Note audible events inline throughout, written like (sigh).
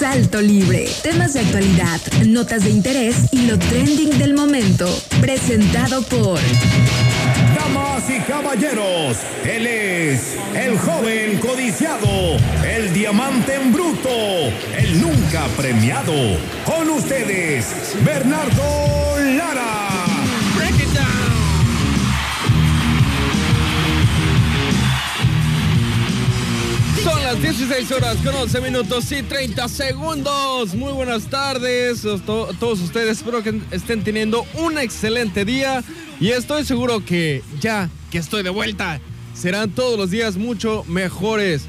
Salto Libre. Temas de actualidad, notas de interés y lo trending del momento. Presentado por... Damas y caballeros, él es el joven codiciado, el diamante en bruto, el nunca premiado. Con ustedes, Bernardo Lara. Son las 16 horas con 11 minutos y 30 segundos. Muy buenas tardes a to- todos ustedes. Espero que estén teniendo un excelente día. Y estoy seguro que ya que estoy de vuelta, serán todos los días mucho mejores.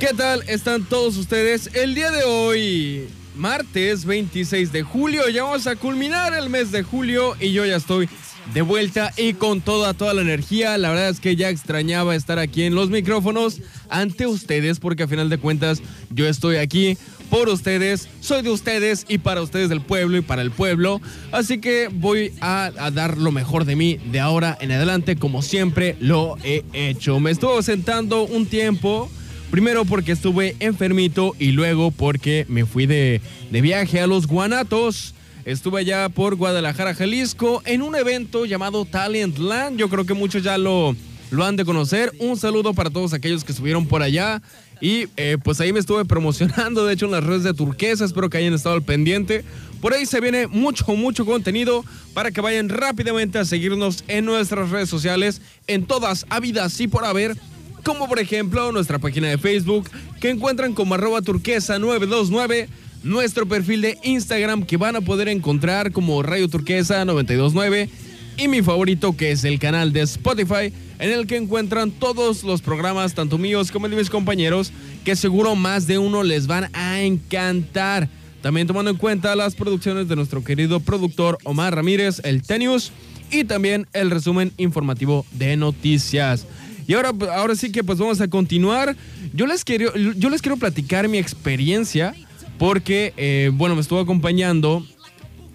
¿Qué tal están todos ustedes? El día de hoy, martes 26 de julio, ya vamos a culminar el mes de julio y yo ya estoy de vuelta y con toda, toda la energía. La verdad es que ya extrañaba estar aquí en los micrófonos ante ustedes porque a final de cuentas yo estoy aquí por ustedes, soy de ustedes y para ustedes del pueblo y para el pueblo. Así que voy a, dar lo mejor de mí de ahora en adelante como siempre lo he hecho. Me estuve sentando un tiempo. Primero porque estuve enfermito y luego porque me fui de, de viaje a los Guanatos. Estuve allá por Guadalajara, Jalisco, en un evento llamado Talent Land. Yo creo que muchos ya lo, lo han de conocer. Un saludo para todos aquellos que estuvieron por allá. Y eh, pues ahí me estuve (laughs) promocionando, de hecho, en las redes de Turquesa. Espero que hayan estado al pendiente. Por ahí se viene mucho, mucho contenido para que vayan rápidamente a seguirnos en nuestras redes sociales, en todas habidas y por haber como por ejemplo nuestra página de Facebook que encuentran como arroba turquesa 929, nuestro perfil de Instagram que van a poder encontrar como Radio Turquesa 929 y mi favorito que es el canal de Spotify en el que encuentran todos los programas tanto míos como el de mis compañeros que seguro más de uno les van a encantar. También tomando en cuenta las producciones de nuestro querido productor Omar Ramírez, el Tenius, y también el resumen informativo de noticias. Y ahora, ahora sí que pues vamos a continuar. Yo les quiero, yo les quiero platicar mi experiencia porque, eh, bueno, me estuvo acompañando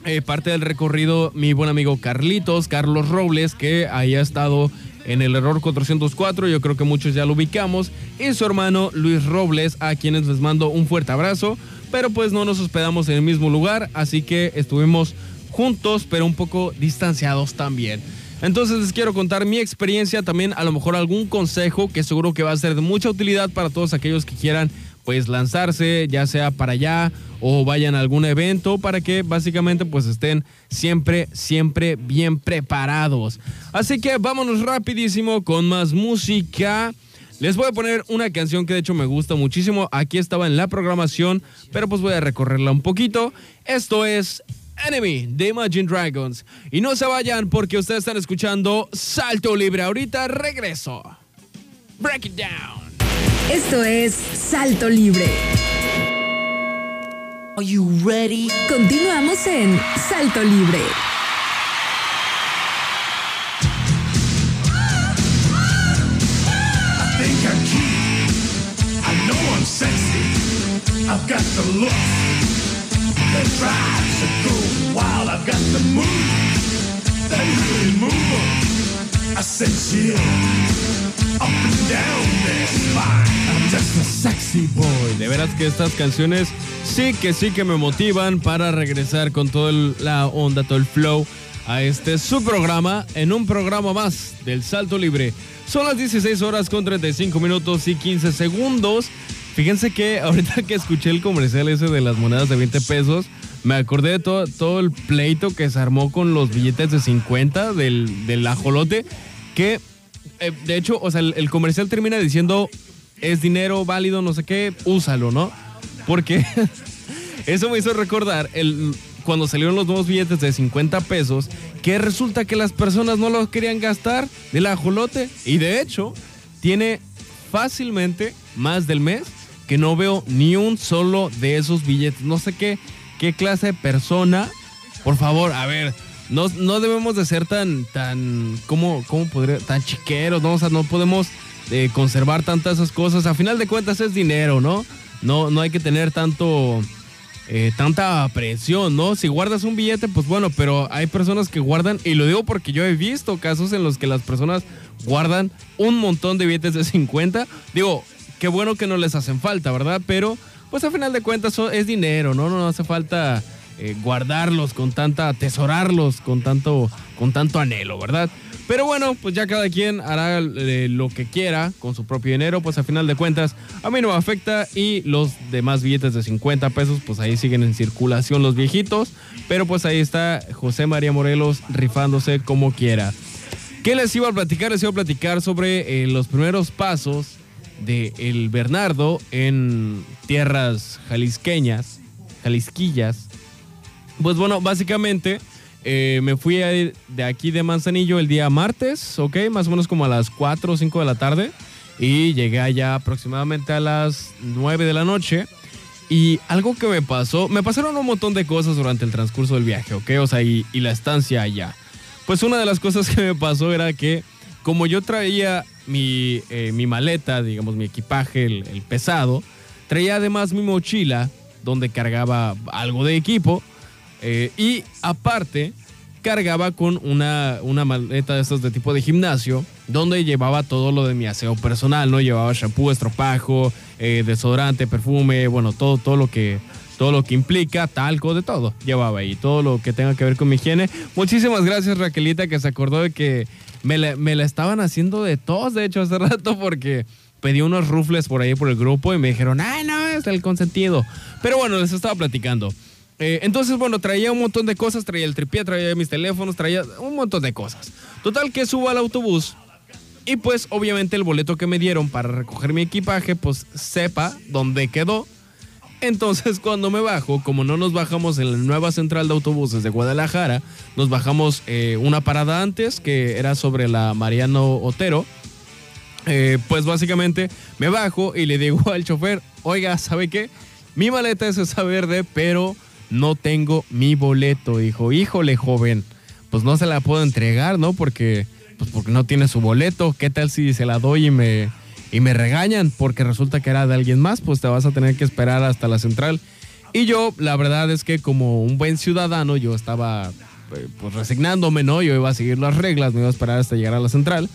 eh, parte del recorrido mi buen amigo Carlitos, Carlos Robles, que ahí ha estado en el error 404, yo creo que muchos ya lo ubicamos, y su hermano Luis Robles, a quienes les mando un fuerte abrazo, pero pues no nos hospedamos en el mismo lugar, así que estuvimos juntos, pero un poco distanciados también. Entonces les quiero contar mi experiencia, también a lo mejor algún consejo que seguro que va a ser de mucha utilidad para todos aquellos que quieran pues lanzarse, ya sea para allá o vayan a algún evento para que básicamente pues estén siempre, siempre bien preparados. Así que vámonos rapidísimo con más música. Les voy a poner una canción que de hecho me gusta muchísimo. Aquí estaba en la programación, pero pues voy a recorrerla un poquito. Esto es Enemy de Imagine Dragons. Y no se vayan porque ustedes están escuchando Salto Libre. Ahorita regreso. Break it down. Esto es Salto Libre. Are you ready? Continuamos en Salto Libre. think I'm cute. I know I'm sexy. I've got the look that drives a girl wild. I've got the moves that really move 'em. I said chill De veras que estas canciones sí que sí que me motivan para regresar con toda la onda, todo el flow a este su programa en un programa más del Salto Libre. Son las 16 horas con 35 minutos y 15 segundos. Fíjense que (laughs) ahorita que escuché el comercial ese de las monedas de 20 pesos, me acordé de todo, todo el pleito que se armó con los billetes de 50 del, del ajolote, que eh, de hecho, o sea, el, el comercial termina diciendo es dinero válido, no sé qué, úsalo, ¿no? Porque (laughs) eso me hizo recordar el, cuando salieron los nuevos billetes de 50 pesos, que resulta que las personas no los querían gastar del ajolote. Y de hecho, tiene fácilmente más del mes que no veo ni un solo de esos billetes. No sé qué, qué clase de persona. Por favor, a ver, no, no debemos de ser tan, tan, ¿cómo, cómo podría? Tan chiqueros, ¿no? O sea, no podemos eh, conservar tantas esas cosas. A final de cuentas es dinero, ¿no? No, no hay que tener tanto, eh, tanta presión, ¿no? Si guardas un billete, pues bueno, pero hay personas que guardan, y lo digo porque yo he visto casos en los que las personas guardan un montón de billetes de 50. Digo, qué bueno que no les hacen falta, ¿verdad? Pero pues a final de cuentas es dinero, ¿no? No hace falta eh, guardarlos con tanta, atesorarlos con tanto, con tanto anhelo, ¿verdad? Pero bueno, pues ya cada quien hará eh, lo que quiera con su propio dinero, pues a final de cuentas a mí no me afecta y los demás billetes de 50 pesos, pues ahí siguen en circulación los viejitos, pero pues ahí está José María Morelos rifándose como quiera. ¿Qué les iba a platicar? Les iba a platicar sobre eh, los primeros pasos de el Bernardo en tierras jalisqueñas, jalisquillas. Pues bueno, básicamente eh, me fui a ir de aquí de Manzanillo el día martes, ¿ok? Más o menos como a las 4 o 5 de la tarde. Y llegué allá aproximadamente a las 9 de la noche. Y algo que me pasó, me pasaron un montón de cosas durante el transcurso del viaje, ¿ok? O sea, y, la estancia allá. Pues una de las cosas que me pasó era que como yo traía mi, eh, mi maleta, digamos mi equipaje, el pesado, traía además mi mochila donde cargaba algo de equipo eh, y aparte cargaba con una, una maleta de estos de tipo de gimnasio donde llevaba todo lo de mi aseo personal, ¿no? Llevaba shampoo, estropajo, eh, desodorante, perfume, bueno, todo, todo lo que todo lo que implica, talco, de todo, llevaba ahí, todo lo que tenga que ver con mi higiene. Muchísimas gracias Raquelita que se acordó de que me la, me la estaban haciendo de tos, de hecho, hace (laughs) rato porque pedí unos rufles por ahí por el grupo y me dijeron, ay, no, es el consentido. Pero bueno, les estaba platicando. Eh, entonces, bueno, traía un montón de cosas, traía el tripié, traía mis teléfonos, traía un montón de cosas. Total que subo al autobús y pues obviamente el boleto que me dieron para recoger mi equipaje, pues sepa dónde quedó. Entonces (laughs) cuando me bajo, como no nos bajamos en la nueva central de autobuses de Guadalajara, nos bajamos eh, una parada antes, que era sobre la Mariano Otero. Eh, pues básicamente me bajo y le digo (laughs) al chofer, oiga, ¿sabe qué? Mi maleta es esa verde, pero no tengo mi boleto. Dijo, híjole, joven, pues no se la puedo entregar, ¿no? Porque, pues porque no tiene su boleto. ¿Qué tal si se la doy y me, y me regañan? Porque resulta que era de alguien más, pues te vas a tener que esperar hasta la central. Y yo, la verdad es que como un buen ciudadano, yo estaba eh, pues resignándome, ¿no? Yo iba a seguir las reglas, me iba a esperar hasta llegar a la central.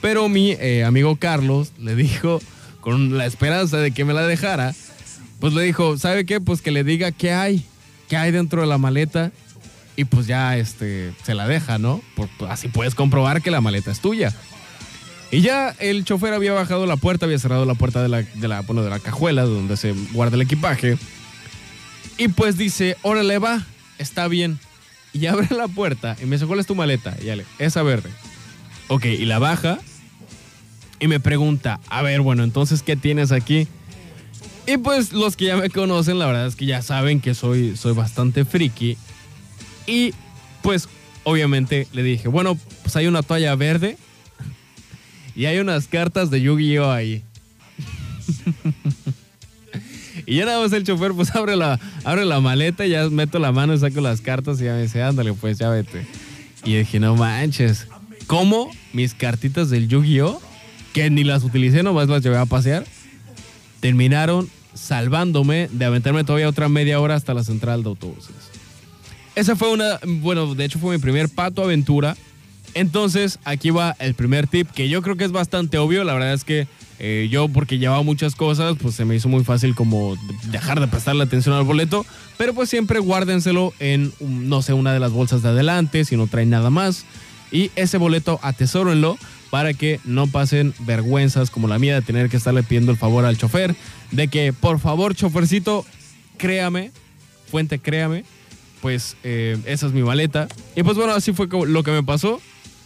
Pero mi eh, amigo Carlos le dijo, con la esperanza de que me la dejara, pues le dijo, ¿sabe qué? Pues que le diga qué hay, qué hay dentro de la maleta. Y pues ya este, se la deja, ¿no? Así puedes comprobar que la maleta es tuya. Y ya el chofer había bajado la puerta, había cerrado la puerta de la, de la, de la cajuela donde se guarda el equipaje. Y pues dice, órale va, está bien. Y (laughs) abre la puerta y me dice, ¿cuál es tu maleta? Y ya le, esa verde. Ok, y la baja y me pregunta, a ver, bueno, entonces, ¿qué tienes aquí? Y pues los que ya me conocen, la verdad es que ya saben que soy, soy bastante friki. Y pues obviamente le dije, bueno, pues hay una toalla verde y hay unas cartas de Yu-Gi-Oh ahí. (laughs) y ya nada más el chofer pues abre la, abre la maleta, y ya meto la mano y saco las cartas y ya me dice, ándale, pues ya vete. Y dije, no manches, ¿cómo mis cartitas del Yu-Gi-Oh? Que ni las utilicé, nomás las llevé a pasear, terminaron salvándome de aventarme todavía otra media hora hasta la central de autobuses. Esa fue una, bueno, de hecho fue mi primer pato aventura. Entonces, aquí va el primer tip, que yo creo que es bastante obvio. La verdad es que eh, yo, porque llevaba muchas cosas, pues se me hizo muy fácil como dejar de prestarle atención al boleto. Pero pues siempre guárdenselo en, no sé, una de las bolsas de adelante, si no traen nada más. Y ese boleto atesórenlo para que no pasen vergüenzas como la mía de tener que estarle pidiendo el favor al chofer. De que, por favor, chofercito, créame, fuente, créame, pues eh, esa es mi maleta. Y pues bueno, así fue lo que me pasó.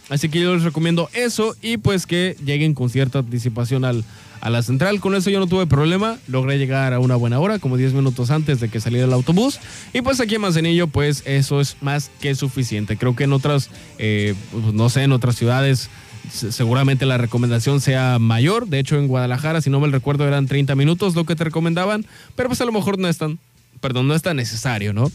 Así que yo les recomiendo eso y pues que lleguen con cierta anticipación al, a la central. Con eso yo no tuve problema. Logré llegar a una buena hora, como 10 minutos antes de que saliera el autobús. Y pues aquí en Manzanillo, pues eso es más que suficiente. Creo que en otras, eh, pues, no sé, en otras ciudades seguramente la recomendación sea mayor. De hecho, en Guadalajara, si no me recuerdo, eran 30 minutos lo que te recomendaban. Pero pues a lo mejor no es tan, perdón, no es tan necesario, ¿no?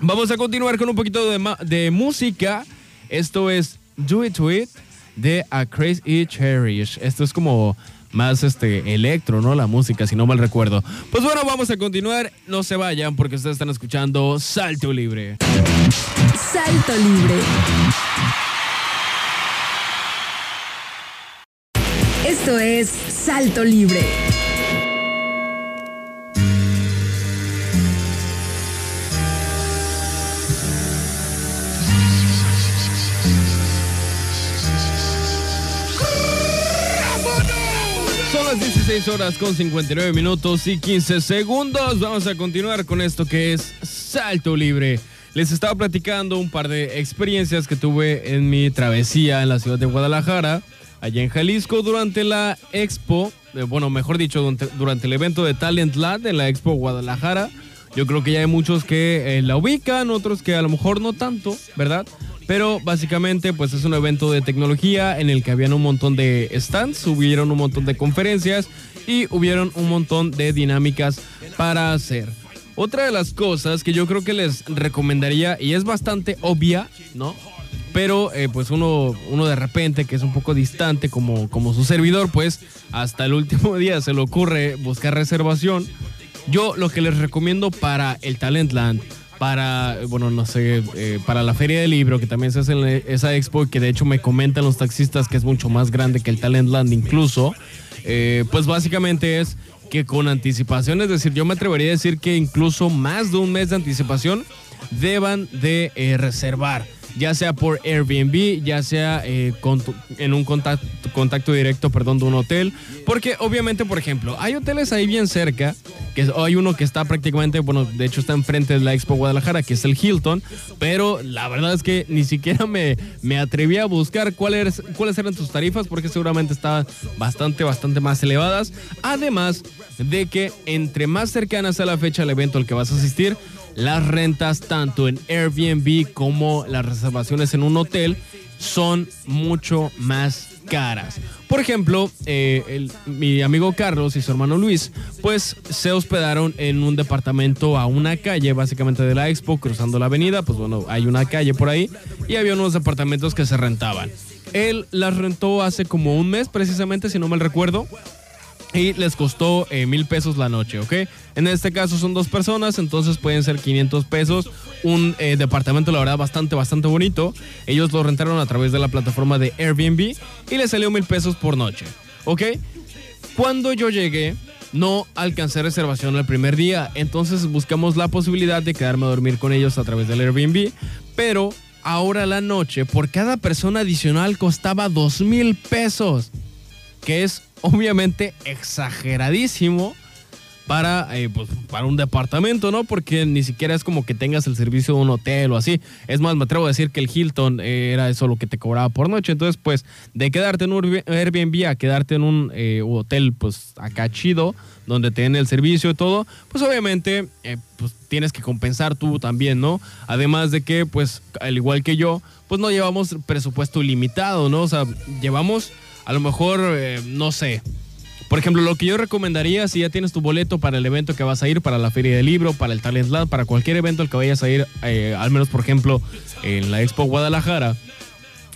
Vamos a continuar con un poquito de, música. Esto es Do It To It de A Crazy Cherish. Esto es como más este electro, ¿no? La música, si no mal recuerdo. Pues bueno, vamos a continuar. No se vayan porque ustedes están escuchando Salto Libre. Salto Libre. Esto es Salto Libre. Son las 16 horas con 59 minutos y 15 segundos. Vamos a continuar con esto que es Salto Libre. Les estaba platicando un par de experiencias que tuve en mi travesía en la ciudad de Guadalajara allá en Jalisco, durante la expo, eh, bueno, mejor dicho, durante, el evento de Talent Lab en la expo Guadalajara. Yo creo que ya hay muchos que eh, la ubican, otros que a lo mejor no tanto, ¿verdad? Pero básicamente pues es un evento de tecnología en el que habían un montón de stands, hubieron un montón de conferencias y hubieron un montón de dinámicas para hacer. Otra de las cosas que yo creo que les recomendaría, y es bastante obvia, ¿no? Pero eh, pues uno, uno de repente que es un poco distante como, como su servidor, pues hasta el último (laughs) día se le ocurre buscar reservación. Yo lo que les recomiendo para el Talentland para, bueno, no sé, eh, para la feria del libro, que también se hace en esa expo, que de hecho me comentan los taxistas que es mucho más grande que el Talent Land incluso, eh, pues básicamente es que con anticipación, es decir, yo me atrevería a decir que incluso más de un mes de anticipación deban de reservar ya sea por Airbnb, ya sea eh, en un contacto, directo, perdón, de un hotel. Porque obviamente, por ejemplo, hay hoteles ahí bien cerca, que hay uno que está prácticamente, bueno, de hecho está enfrente de la Expo Guadalajara, que es el Hilton, pero la verdad es que ni siquiera me, me atreví a buscar cuáles, cuáles eran sus tarifas, porque seguramente estaban bastante, bastante más elevadas. Además de que entre más cercanas a la fecha del evento al que vas a asistir, las rentas tanto en Airbnb como las reservaciones en un hotel son mucho más caras. Por ejemplo, eh, mi amigo Carlos y su hermano Luis, pues se hospedaron en un departamento a una calle, básicamente de la Expo, cruzando la avenida, pues bueno, hay una calle por ahí, y había unos departamentos que se rentaban. Él las rentó hace como un mes, precisamente, si no mal recuerdo, y les costó eh, mil pesos la noche, ¿ok? En este caso son dos personas, entonces pueden ser 500 pesos. Un eh, departamento, la verdad, bastante, bastante bonito. Ellos lo rentaron a través de la plataforma de Airbnb y les salió mil pesos por noche, ¿ok? Cuando yo llegué, no alcancé reservación el primer día, entonces buscamos la posibilidad de quedarme a dormir con ellos a través del Airbnb, pero ahora la noche por cada persona adicional costaba dos mil pesos, que es obviamente exageradísimo para, eh, pues, para un departamento, ¿no? Porque ni siquiera es como que tengas el servicio de un hotel o así. Es más, me atrevo a decir que el Hilton eh, era eso lo que te cobraba por noche. Entonces, pues, de quedarte en un Airbnb a quedarte en un eh, hotel, pues, acá chido, donde te den el servicio y todo, pues obviamente, pues, tienes que compensar tú también, ¿no? Además de que, pues, al igual que yo, pues no llevamos presupuesto ilimitado, ¿no? O sea, llevamos a lo mejor, eh, no sé. Por ejemplo, lo que yo recomendaría si ya tienes tu boleto para el evento que vas a ir, para la feria del libro, para el Talent Lab, para cualquier evento al que vayas a ir, eh, al menos por ejemplo en la Expo Guadalajara,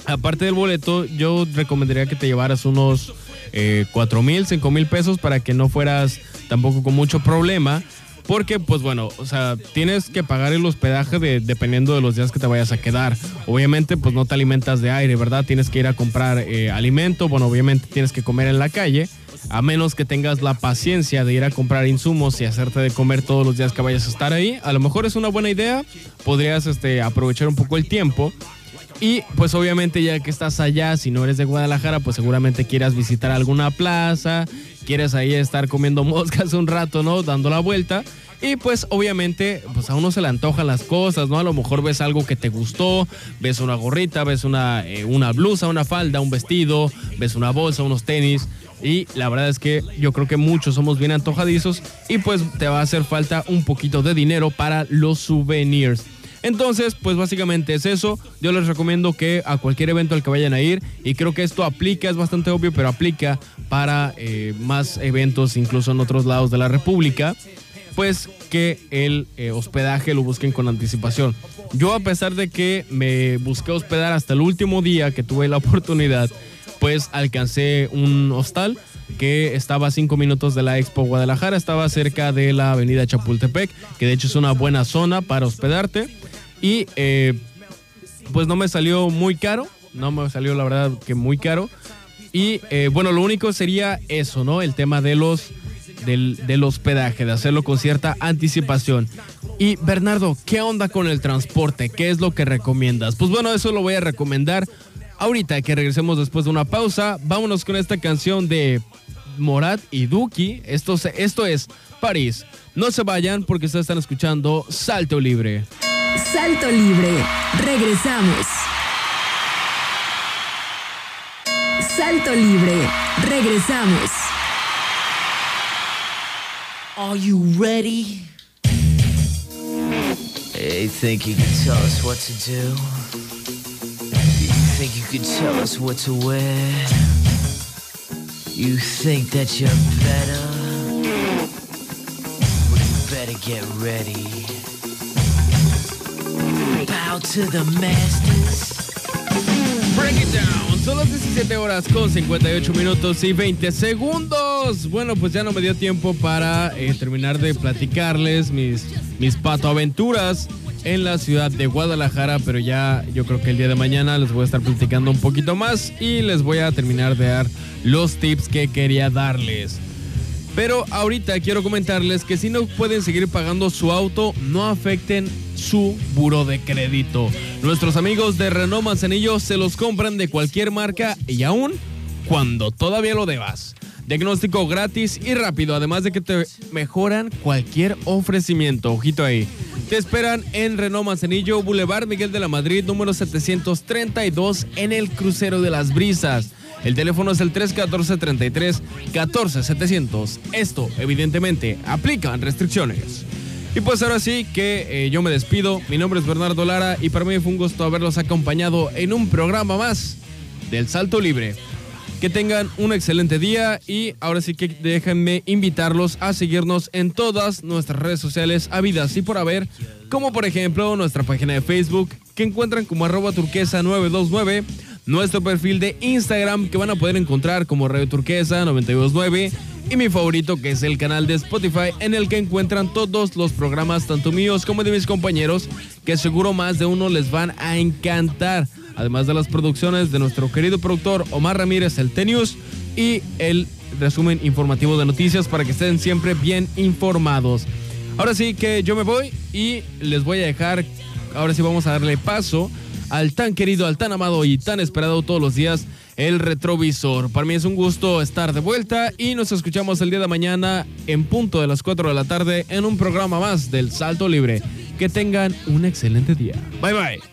aparte del boleto, yo recomendaría que te llevaras unos eh, 4 mil, 5 mil pesos para que no fueras tampoco con mucho problema. Porque, pues bueno, o sea, tienes que pagar el hospedaje de, dependiendo de los días que te vayas a quedar. Obviamente, pues no te alimentas de aire, ¿verdad? Tienes que ir a comprar eh, alimento. Bueno, obviamente tienes que comer en la calle. A menos que tengas la paciencia de ir a comprar insumos y hacerte de comer todos los días que vayas a estar ahí. A lo mejor es una buena idea. Podrías este, aprovechar un poco el tiempo. Y pues obviamente ya que estás allá, si no eres de Guadalajara, pues seguramente quieras visitar alguna plaza, quieres ahí estar comiendo (laughs) moscas un rato, ¿no? Dando la vuelta. Y pues obviamente, pues a uno se le antojan las cosas, ¿no? A lo mejor ves algo que te gustó, ves una gorrita, ves una, eh, una blusa, una falda, un vestido, ves una bolsa, unos tenis. Y la verdad es que yo creo que muchos somos bien antojadizos y pues te va a hacer falta un poquito de dinero para los souvenirs. Entonces, pues básicamente es eso. Yo les recomiendo que a cualquier evento al que vayan a ir, y creo que esto aplica, es bastante obvio, pero aplica para eh, más eventos, incluso en otros lados de la República, pues que el eh, hospedaje lo busquen con anticipación. Yo a pesar de que me busqué hospedar hasta el último día que tuve la oportunidad, pues alcancé un hostal que estaba a cinco minutos de la Expo Guadalajara, estaba cerca de la avenida Chapultepec, que de hecho es una buena zona para hospedarte. Y eh, pues no me salió muy caro, no me salió la verdad que muy caro. Y eh, bueno, lo único sería eso, ¿no? El tema de los del, del, hospedaje, de hacerlo con cierta anticipación. Y Bernardo, ¿qué onda con el transporte? ¿Qué es lo que recomiendas? Pues bueno, eso lo voy a recomendar ahorita que regresemos después de una pausa. Vámonos con esta canción de Morat y Duki. Esto, esto es París. No se vayan porque ustedes están escuchando Salto Libre. Salto Libre. Regresamos. Salto Libre. Regresamos. Are you ready? Hey, think you can tell us what to do? You think you could tell us what to wear? You think that you're better? Well, you better get ready. Bow to the masters. Break it down. Son las 17 horas con 58 minutos y 20 segundos. Bueno, pues ya no me dio tiempo para eh, terminar de platicarles mis, mis patoaventuras en la ciudad de Guadalajara, pero ya yo creo que el día de mañana les voy a estar platicando un poquito más y les voy a terminar de dar los tips que quería darles. Pero ahorita quiero comentarles que si no pueden seguir pagando su auto, no afecten su buro de crédito. Nuestros amigos de Renault Manzanillo se los compran de cualquier marca y aún cuando todavía lo debas. Diagnóstico gratis y rápido, además de que te mejoran cualquier ofrecimiento. Ojito ahí. Te esperan en Renault Manzanillo, Boulevard Miguel de la Madrid, número 732 en el Crucero de las Brisas. El teléfono es el 314-33-14-700. Esto, evidentemente, aplican restricciones. Y pues ahora sí que eh, yo me despido. Mi nombre es Bernardo Lara y para mí fue un gusto haberlos acompañado en un programa más del Salto Libre. Que tengan un excelente día y ahora sí que déjenme invitarlos a seguirnos en todas nuestras redes sociales habidas y por haber, como por ejemplo nuestra página de Facebook que encuentran como arroba turquesa 929, nuestro perfil de Instagram que van a poder encontrar como Radio Turquesa 929 y mi favorito que es el canal de Spotify en el que encuentran todos los programas tanto míos como de mis compañeros que seguro más de uno les van a encantar además de las producciones de nuestro querido productor Omar Ramírez, el T-News, y el resumen informativo de noticias para que estén siempre bien informados. Ahora sí que yo me voy y les voy a dejar, ahora sí vamos a darle paso al tan querido, al tan amado y tan esperado todos los días, el retrovisor. Para mí es un gusto estar de vuelta y nos escuchamos el día de mañana en punto de las 4 de la tarde en un programa más del Salto Libre. Que tengan un excelente día. Bye bye.